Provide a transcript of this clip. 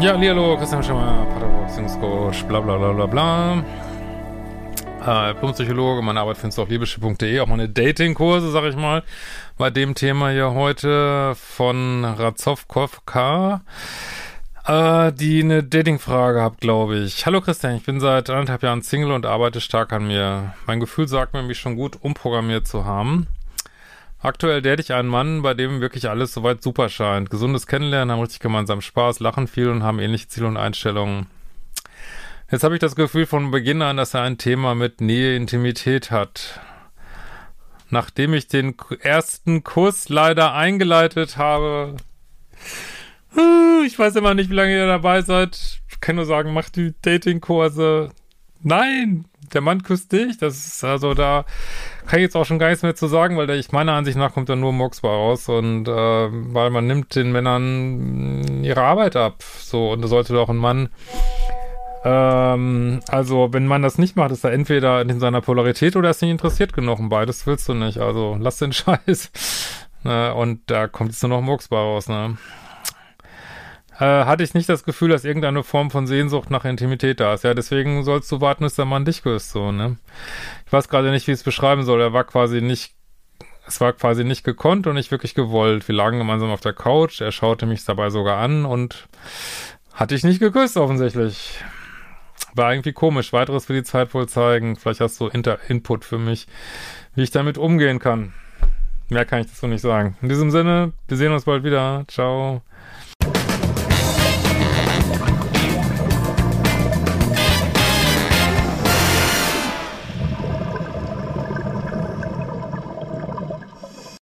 Ja, hallo, Christian Schimmer, Paterburg, Beziehungscoach, bla bla bla bla bla. Äh, Blumenpsychologe, meine Arbeit findest du auf liebeschiff.de, auch meine Datingkurse, sag ich mal, bei dem Thema hier heute von Razovkovka, äh, die eine Datingfrage habt, glaube ich. Hallo Christian, ich bin seit anderthalb Jahren Single und arbeite stark an mir. Mein Gefühl sagt mir, mich schon gut umprogrammiert zu haben. Aktuell date ich einen Mann, bei dem wirklich alles soweit super scheint. Gesundes Kennenlernen, haben richtig gemeinsam Spaß, lachen viel und haben ähnliche Ziele und Einstellungen. Jetzt habe ich das Gefühl von Beginn an, dass er ein Thema mit Nähe, Intimität hat. Nachdem ich den ersten Kuss leider eingeleitet habe, ich weiß immer nicht, wie lange ihr dabei seid. Ich kann nur sagen, macht die Datingkurse. Nein, der Mann küsst dich. Das ist also da kann ich jetzt auch schon gar nichts mehr zu sagen, weil der, ich meiner Ansicht nach kommt da nur bei raus und äh, weil man nimmt den Männern ihre Arbeit ab. So, und da sollte doch ein Mann ähm, also, wenn man das nicht macht, ist er entweder in seiner Polarität oder ist nicht interessiert genug. Und beides willst du nicht. Also, lass den Scheiß. Ne? Und da kommt jetzt nur noch bei raus, ne? Äh, hatte ich nicht das Gefühl, dass irgendeine Form von Sehnsucht nach Intimität da ist. Ja, deswegen sollst du warten, bis der Mann dich küsst, so, ne? Ich weiß gerade nicht, wie ich es beschreiben soll. Er war quasi nicht, es war quasi nicht gekonnt und nicht wirklich gewollt. Wir lagen gemeinsam auf der Couch, er schaute mich dabei sogar an und hatte ich nicht geküsst, offensichtlich. War irgendwie komisch. Weiteres für die Zeit wohl zeigen. Vielleicht hast du Inter Input für mich, wie ich damit umgehen kann. Mehr kann ich dazu nicht sagen. In diesem Sinne, wir sehen uns bald wieder. Ciao.